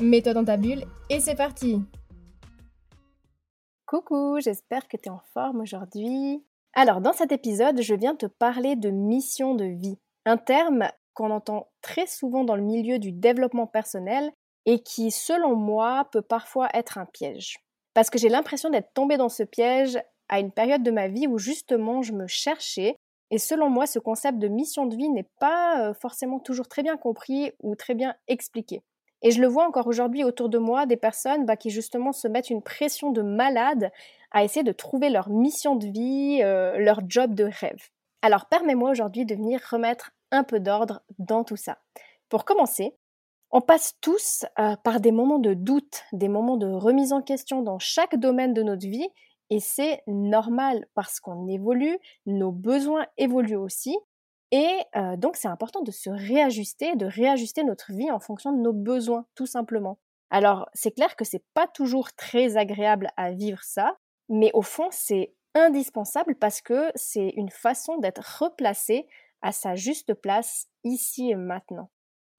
Mets-toi dans ta bulle et c'est parti Coucou, j'espère que tu es en forme aujourd'hui. Alors, dans cet épisode, je viens te parler de mission de vie, un terme qu'on entend très souvent dans le milieu du développement personnel et qui, selon moi, peut parfois être un piège. Parce que j'ai l'impression d'être tombée dans ce piège à une période de ma vie où justement je me cherchais et selon moi, ce concept de mission de vie n'est pas euh, forcément toujours très bien compris ou très bien expliqué. Et je le vois encore aujourd'hui autour de moi, des personnes bah, qui justement se mettent une pression de malade à essayer de trouver leur mission de vie, euh, leur job de rêve. Alors permets-moi aujourd'hui de venir remettre un peu d'ordre dans tout ça. Pour commencer, on passe tous euh, par des moments de doute, des moments de remise en question dans chaque domaine de notre vie, et c'est normal parce qu'on évolue, nos besoins évoluent aussi, et euh, donc c'est important de se réajuster, de réajuster notre vie en fonction de nos besoins, tout simplement. Alors c'est clair que c'est pas toujours très agréable à vivre ça, mais au fond c'est indispensable parce que c'est une façon d'être replacé à sa juste place ici et maintenant.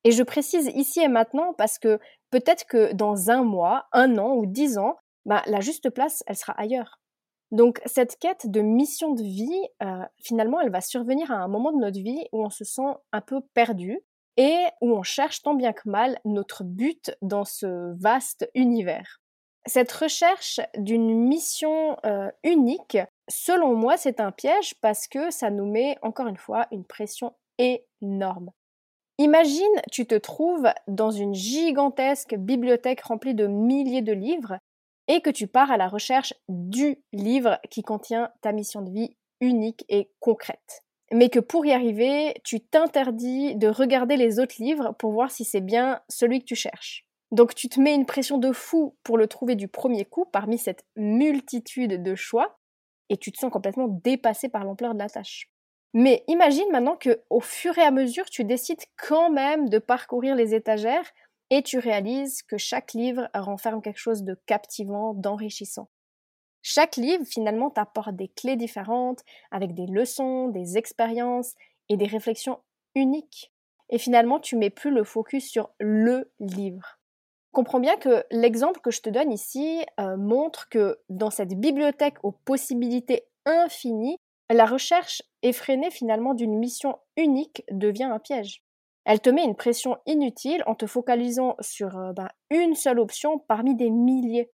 Et je précise ici et maintenant parce que peut-être que dans un mois, un an ou dix ans, bah, la juste place, elle sera ailleurs. Donc cette quête de mission de vie, euh, finalement, elle va survenir à un moment de notre vie où on se sent un peu perdu et où on cherche tant bien que mal notre but dans ce vaste univers. Cette recherche d'une mission euh, unique, selon moi, c'est un piège parce que ça nous met, encore une fois, une pression énorme. Imagine, tu te trouves dans une gigantesque bibliothèque remplie de milliers de livres et que tu pars à la recherche du livre qui contient ta mission de vie unique et concrète. Mais que pour y arriver, tu t'interdis de regarder les autres livres pour voir si c'est bien celui que tu cherches. Donc tu te mets une pression de fou pour le trouver du premier coup parmi cette multitude de choix et tu te sens complètement dépassé par l'ampleur de la tâche. Mais imagine maintenant que au fur et à mesure, tu décides quand même de parcourir les étagères et tu réalises que chaque livre renferme quelque chose de captivant, d'enrichissant. Chaque livre finalement t'apporte des clés différentes, avec des leçons, des expériences et des réflexions uniques. Et finalement, tu mets plus le focus sur le livre. Comprends bien que l'exemple que je te donne ici euh, montre que dans cette bibliothèque aux possibilités infinies, la recherche effrénée finalement d'une mission unique devient un piège. Elle te met une pression inutile en te focalisant sur euh, ben, une seule option parmi des milliers.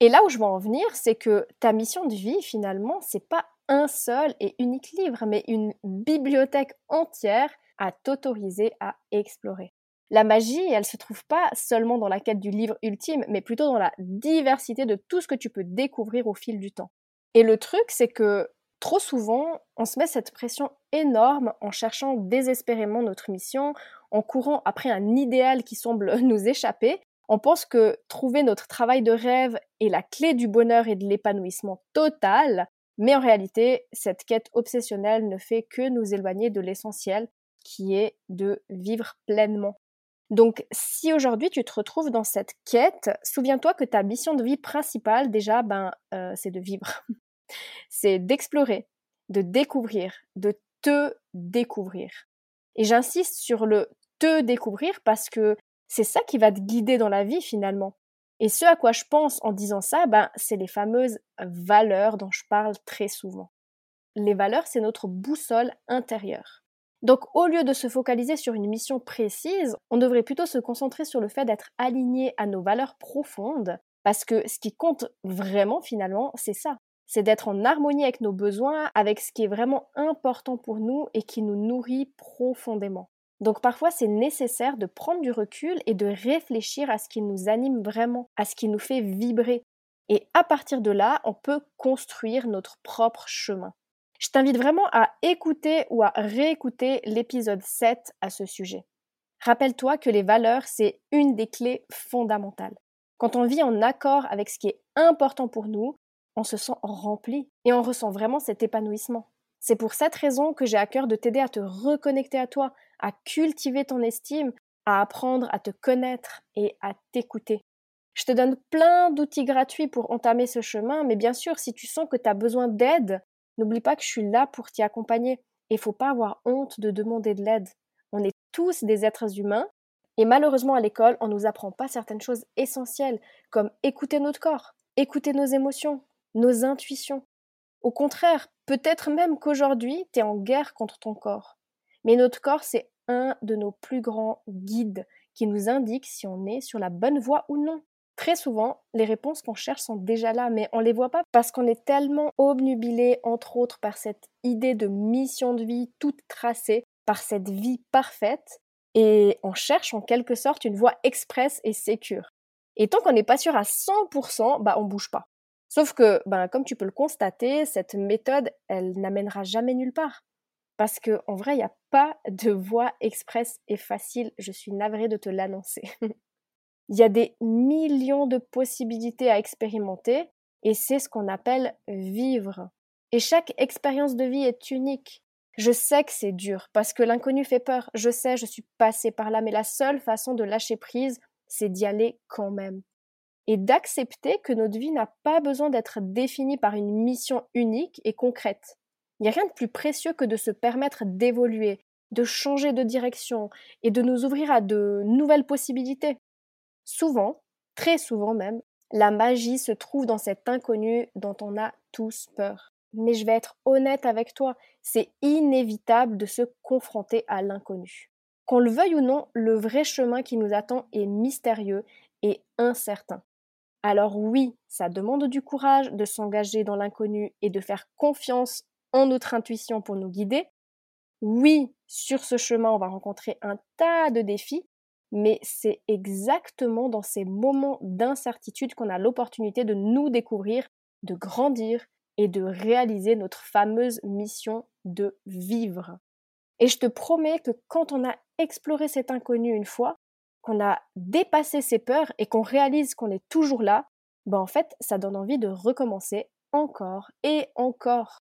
Et là où je veux en venir, c'est que ta mission de vie, finalement, c'est pas un seul et unique livre, mais une bibliothèque entière à t'autoriser à explorer. La magie, elle se trouve pas seulement dans la quête du livre ultime, mais plutôt dans la diversité de tout ce que tu peux découvrir au fil du temps. Et le truc, c'est que Trop souvent, on se met cette pression énorme en cherchant désespérément notre mission, en courant après un idéal qui semble nous échapper. On pense que trouver notre travail de rêve est la clé du bonheur et de l'épanouissement total, mais en réalité, cette quête obsessionnelle ne fait que nous éloigner de l'essentiel, qui est de vivre pleinement. Donc, si aujourd'hui tu te retrouves dans cette quête, souviens-toi que ta mission de vie principale, déjà, ben, euh, c'est de vivre. c'est d'explorer, de découvrir, de te découvrir. Et j'insiste sur le te découvrir parce que c'est ça qui va te guider dans la vie finalement. Et ce à quoi je pense en disant ça, ben, c'est les fameuses valeurs dont je parle très souvent. Les valeurs, c'est notre boussole intérieure. Donc au lieu de se focaliser sur une mission précise, on devrait plutôt se concentrer sur le fait d'être aligné à nos valeurs profondes, parce que ce qui compte vraiment finalement, c'est ça c'est d'être en harmonie avec nos besoins, avec ce qui est vraiment important pour nous et qui nous nourrit profondément. Donc parfois c'est nécessaire de prendre du recul et de réfléchir à ce qui nous anime vraiment, à ce qui nous fait vibrer. Et à partir de là, on peut construire notre propre chemin. Je t'invite vraiment à écouter ou à réécouter l'épisode 7 à ce sujet. Rappelle-toi que les valeurs, c'est une des clés fondamentales. Quand on vit en accord avec ce qui est important pour nous, on se sent rempli et on ressent vraiment cet épanouissement. C'est pour cette raison que j'ai à cœur de t'aider à te reconnecter à toi, à cultiver ton estime, à apprendre à te connaître et à t'écouter. Je te donne plein d'outils gratuits pour entamer ce chemin, mais bien sûr, si tu sens que tu as besoin d'aide, n'oublie pas que je suis là pour t'y accompagner. Et faut pas avoir honte de demander de l'aide. On est tous des êtres humains, et malheureusement à l'école, on ne nous apprend pas certaines choses essentielles, comme écouter notre corps, écouter nos émotions, nos intuitions. Au contraire, peut-être même qu'aujourd'hui, tu es en guerre contre ton corps. Mais notre corps, c'est un de nos plus grands guides qui nous indique si on est sur la bonne voie ou non. Très souvent, les réponses qu'on cherche sont déjà là, mais on ne les voit pas parce qu'on est tellement obnubilé, entre autres, par cette idée de mission de vie toute tracée, par cette vie parfaite, et on cherche en quelque sorte une voie express et sécure. Et tant qu'on n'est pas sûr à 100%, bah on bouge pas. Sauf que, ben, comme tu peux le constater, cette méthode, elle n'amènera jamais nulle part. Parce qu'en vrai, il n'y a pas de voie express et facile, je suis navrée de te l'annoncer. Il y a des millions de possibilités à expérimenter et c'est ce qu'on appelle vivre. Et chaque expérience de vie est unique. Je sais que c'est dur parce que l'inconnu fait peur. Je sais, je suis passée par là, mais la seule façon de lâcher prise, c'est d'y aller quand même. Et d'accepter que notre vie n'a pas besoin d'être définie par une mission unique et concrète. Il n'y a rien de plus précieux que de se permettre d'évoluer, de changer de direction et de nous ouvrir à de nouvelles possibilités. Souvent, très souvent même, la magie se trouve dans cet inconnu dont on a tous peur. Mais je vais être honnête avec toi, c'est inévitable de se confronter à l'inconnu. Qu'on le veuille ou non, le vrai chemin qui nous attend est mystérieux et incertain. Alors oui, ça demande du courage de s'engager dans l'inconnu et de faire confiance en notre intuition pour nous guider. Oui, sur ce chemin, on va rencontrer un tas de défis, mais c'est exactement dans ces moments d'incertitude qu'on a l'opportunité de nous découvrir, de grandir et de réaliser notre fameuse mission de vivre. Et je te promets que quand on a exploré cet inconnu une fois, qu'on a dépassé ses peurs et qu'on réalise qu'on est toujours là, ben en fait, ça donne envie de recommencer encore et encore.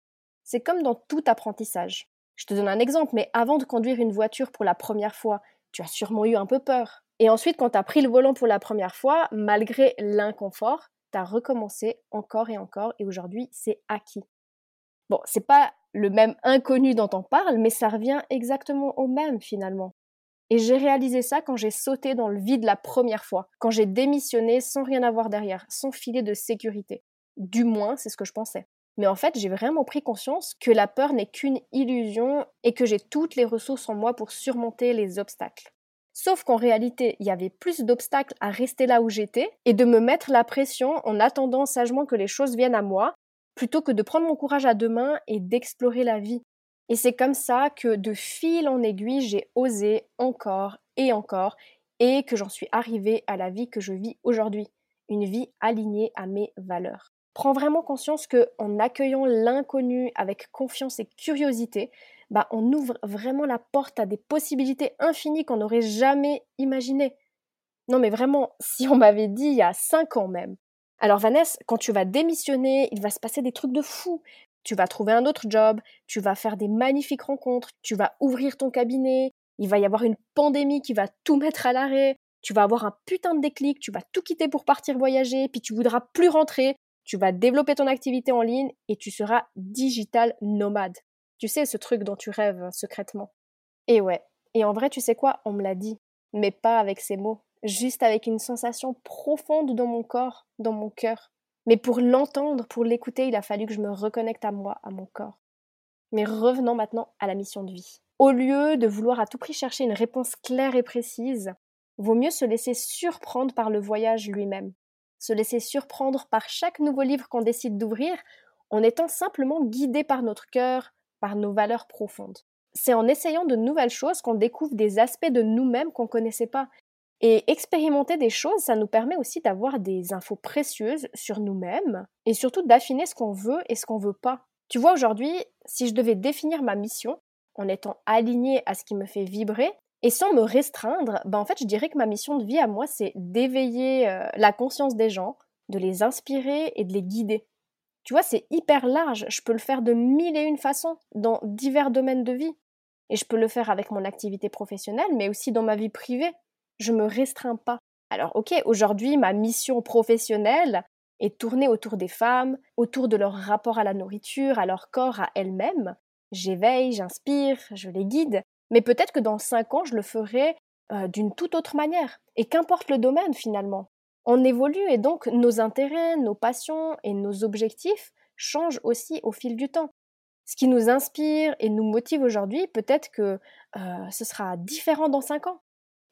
C'est comme dans tout apprentissage. Je te donne un exemple, mais avant de conduire une voiture pour la première fois, tu as sûrement eu un peu peur. Et ensuite, quand tu as pris le volant pour la première fois, malgré l'inconfort, tu as recommencé encore et encore et aujourd'hui, c'est acquis. Bon, c'est pas le même inconnu dont on parle, mais ça revient exactement au même finalement. Et j'ai réalisé ça quand j'ai sauté dans le vide la première fois, quand j'ai démissionné sans rien avoir derrière, sans filet de sécurité. Du moins, c'est ce que je pensais. Mais en fait, j'ai vraiment pris conscience que la peur n'est qu'une illusion et que j'ai toutes les ressources en moi pour surmonter les obstacles. Sauf qu'en réalité, il y avait plus d'obstacles à rester là où j'étais et de me mettre la pression en attendant sagement que les choses viennent à moi, plutôt que de prendre mon courage à deux mains et d'explorer la vie. Et c'est comme ça que de fil en aiguille, j'ai osé encore et encore et que j'en suis arrivée à la vie que je vis aujourd'hui, une vie alignée à mes valeurs. Prends vraiment conscience que en accueillant l'inconnu avec confiance et curiosité, bah, on ouvre vraiment la porte à des possibilités infinies qu'on n'aurait jamais imaginées. Non mais vraiment, si on m'avait dit il y a cinq ans même. Alors Vanessa, quand tu vas démissionner, il va se passer des trucs de fou. Tu vas trouver un autre job, tu vas faire des magnifiques rencontres, tu vas ouvrir ton cabinet, il va y avoir une pandémie qui va tout mettre à l'arrêt, tu vas avoir un putain de déclic, tu vas tout quitter pour partir voyager, puis tu voudras plus rentrer, tu vas développer ton activité en ligne et tu seras digital nomade. Tu sais, ce truc dont tu rêves secrètement. Et ouais. Et en vrai, tu sais quoi? On me l'a dit. Mais pas avec ces mots. Juste avec une sensation profonde dans mon corps, dans mon cœur. Mais pour l'entendre, pour l'écouter, il a fallu que je me reconnecte à moi, à mon corps. Mais revenons maintenant à la mission de vie. Au lieu de vouloir à tout prix chercher une réponse claire et précise, vaut mieux se laisser surprendre par le voyage lui-même. Se laisser surprendre par chaque nouveau livre qu'on décide d'ouvrir en étant simplement guidé par notre cœur, par nos valeurs profondes. C'est en essayant de nouvelles choses qu'on découvre des aspects de nous-mêmes qu'on ne connaissait pas. Et expérimenter des choses, ça nous permet aussi d'avoir des infos précieuses sur nous-mêmes et surtout d'affiner ce qu'on veut et ce qu'on veut pas. Tu vois, aujourd'hui, si je devais définir ma mission en étant alignée à ce qui me fait vibrer, Et sans me restreindre, ben en fait, je dirais que ma mission de vie à moi, c'est d'éveiller euh, la conscience des gens, de les inspirer et de les guider. Tu vois, c'est hyper large. Je peux le faire de mille et une façons, dans divers domaines de vie. Et je peux le faire avec mon activité professionnelle, mais aussi dans ma vie privée. Je me restreins pas. Alors, ok, aujourd'hui, ma mission professionnelle est tournée autour des femmes, autour de leur rapport à la nourriture, à leur corps, à elles-mêmes. J'éveille, j'inspire, je les guide, mais peut-être que dans cinq ans, je le ferai euh, d'une toute autre manière. Et qu'importe le domaine finalement. On évolue et donc nos intérêts, nos passions et nos objectifs changent aussi au fil du temps. Ce qui nous inspire et nous motive aujourd'hui, peut-être que euh, ce sera différent dans cinq ans.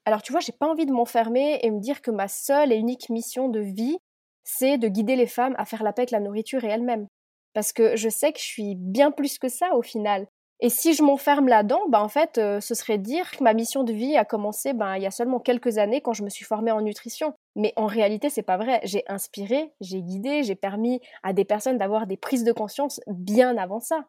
Alors tu vois, j'ai pas envie de m'enfermer et me dire que ma seule et unique mission de vie, c'est de guider les femmes à faire la paix avec la nourriture et elles-mêmes. Parce que je sais que je suis bien plus que ça au final. Et si je m'enferme là-dedans, bah en fait, euh, ce serait dire que ma mission de vie a commencé ben, il y a seulement quelques années quand je me suis formée en nutrition. Mais en réalité, c'est pas vrai. J'ai inspiré, j'ai guidé, j'ai permis à des personnes d'avoir des prises de conscience bien avant ça.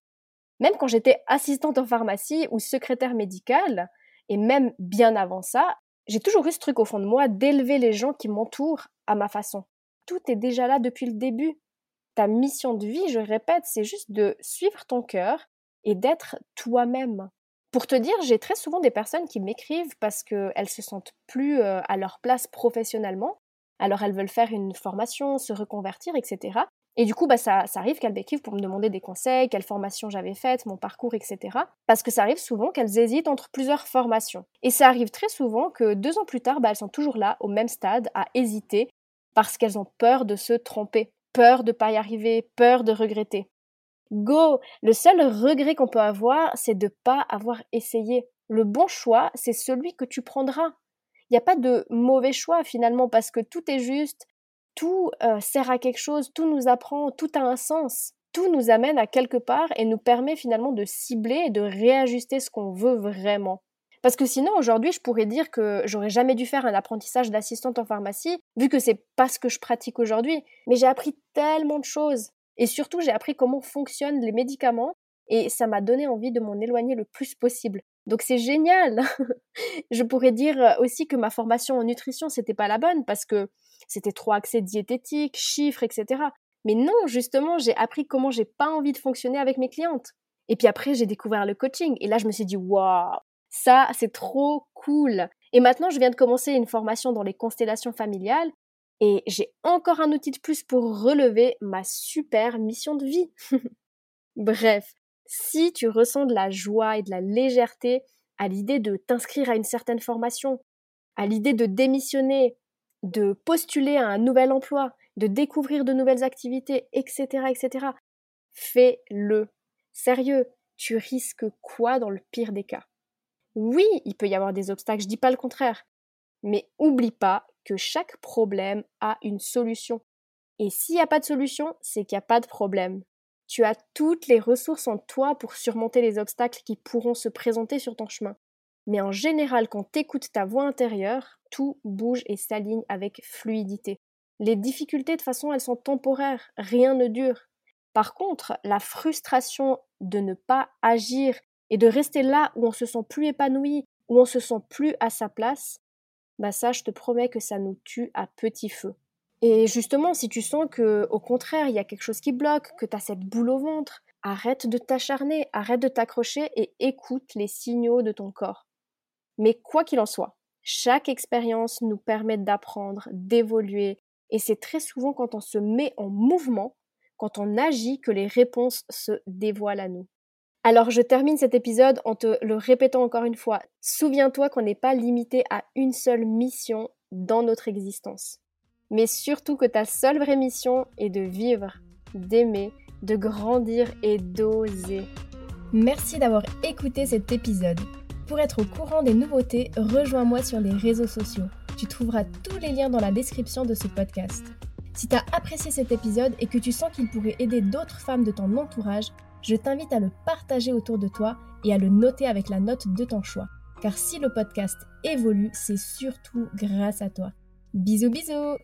Même quand j'étais assistante en pharmacie ou secrétaire médicale, et même bien avant ça, j'ai toujours eu ce truc au fond de moi d'élever les gens qui m'entourent à ma façon. Tout est déjà là depuis le début. Ta mission de vie, je répète, c'est juste de suivre ton cœur et d'être toi-même. Pour te dire, j'ai très souvent des personnes qui m'écrivent parce qu'elles se sentent plus euh, à leur place professionnellement, alors elles veulent faire une formation, se reconvertir, etc. Et du coup, bah, ça, arrive qu'elles m'écrivent pour me demander des conseils, quelle formation j'avais faite, mon parcours, etc. Parce que ça arrive souvent qu'elles hésitent entre plusieurs formations. Et ça arrive très souvent que deux ans plus tard, bah, elles sont toujours là, au même stade, à hésiter, parce qu'elles ont peur de se tromper, peur de ne pas y arriver, peur de regretter. Go Le seul regret qu'on peut avoir, c'est de ne pas avoir essayé. Le bon choix, c'est celui que tu prendras. Il n'y a pas de mauvais choix finalement parce que tout est juste, tout euh, sert à quelque chose, tout nous apprend, tout a un sens. Tout nous amène à quelque part et nous permet finalement de cibler et de réajuster ce qu'on veut vraiment. Parce que sinon, aujourd'hui, je pourrais dire que j'aurais jamais dû faire un apprentissage d'assistante en pharmacie, vu que c'est pas ce que je pratique aujourd'hui. Mais j'ai appris tellement de choses. Et surtout, j'ai appris comment fonctionnent les médicaments et ça m'a donné envie de m'en éloigner le plus possible. Donc c'est génial. je pourrais dire euh, aussi que ma formation en nutrition c'était pas la bonne parce que c'était trop axé diététique, chiffres, etc. Mais non, justement, j'ai appris comment j'ai pas envie de fonctionner avec mes clientes. Et puis après, j'ai découvert le coaching et là je me suis dit waouh, ça c'est trop cool. Et maintenant, je viens de commencer une formation dans les constellations familiales et j'ai encore un outil de plus pour relever ma super mission de vie. Bref, si tu ressens de la joie et de la légèreté à l'idée de t'inscrire à une certaine formation, à l'idée de démissionner, de postuler à un nouvel emploi, de découvrir de nouvelles activités, etc., etc., fais-le. Sérieux, tu risques quoi dans le pire des cas? Oui, il peut y avoir des obstacles, je dis pas le contraire. Mais oublie pas que chaque problème a une solution. Et s'il n'y a pas de solution, c'est qu'il n'y a pas de problème. Tu as toutes les ressources en toi pour surmonter les obstacles qui pourront se présenter sur ton chemin. Mais en général, quand tu écoutes ta voix intérieure, tout bouge et s'aligne avec fluidité. Les difficultés, de façon, elles sont temporaires, rien ne dure. Par contre, la frustration de ne pas agir et de rester là où on se sent plus épanoui, où on se sent plus à sa place, bah ça, je te promets que ça nous tue à petit feu. Et justement, si tu sens que, au contraire, il y a quelque chose qui bloque, que tu as cette boule au ventre, arrête de t'acharner, arrête de t'accrocher et écoute les signaux de ton corps. Mais quoi qu'il en soit, chaque expérience nous permet d'apprendre, d'évoluer, et c'est très souvent quand on se met en mouvement, quand on agit, que les réponses se dévoilent à nous. Alors je termine cet épisode en te le répétant encore une fois. Souviens-toi qu'on n'est pas limité à une seule mission dans notre existence. Mais surtout que ta seule vraie mission est de vivre, d'aimer, de grandir et d'oser. Merci d'avoir écouté cet épisode. Pour être au courant des nouveautés, rejoins-moi sur les réseaux sociaux. Tu trouveras tous les liens dans la description de ce podcast. Si tu as apprécié cet épisode et que tu sens qu'il pourrait aider d'autres femmes de ton entourage, je t'invite à le partager autour de toi et à le noter avec la note de ton choix. Car si le podcast évolue, c'est surtout grâce à toi. Bisous bisous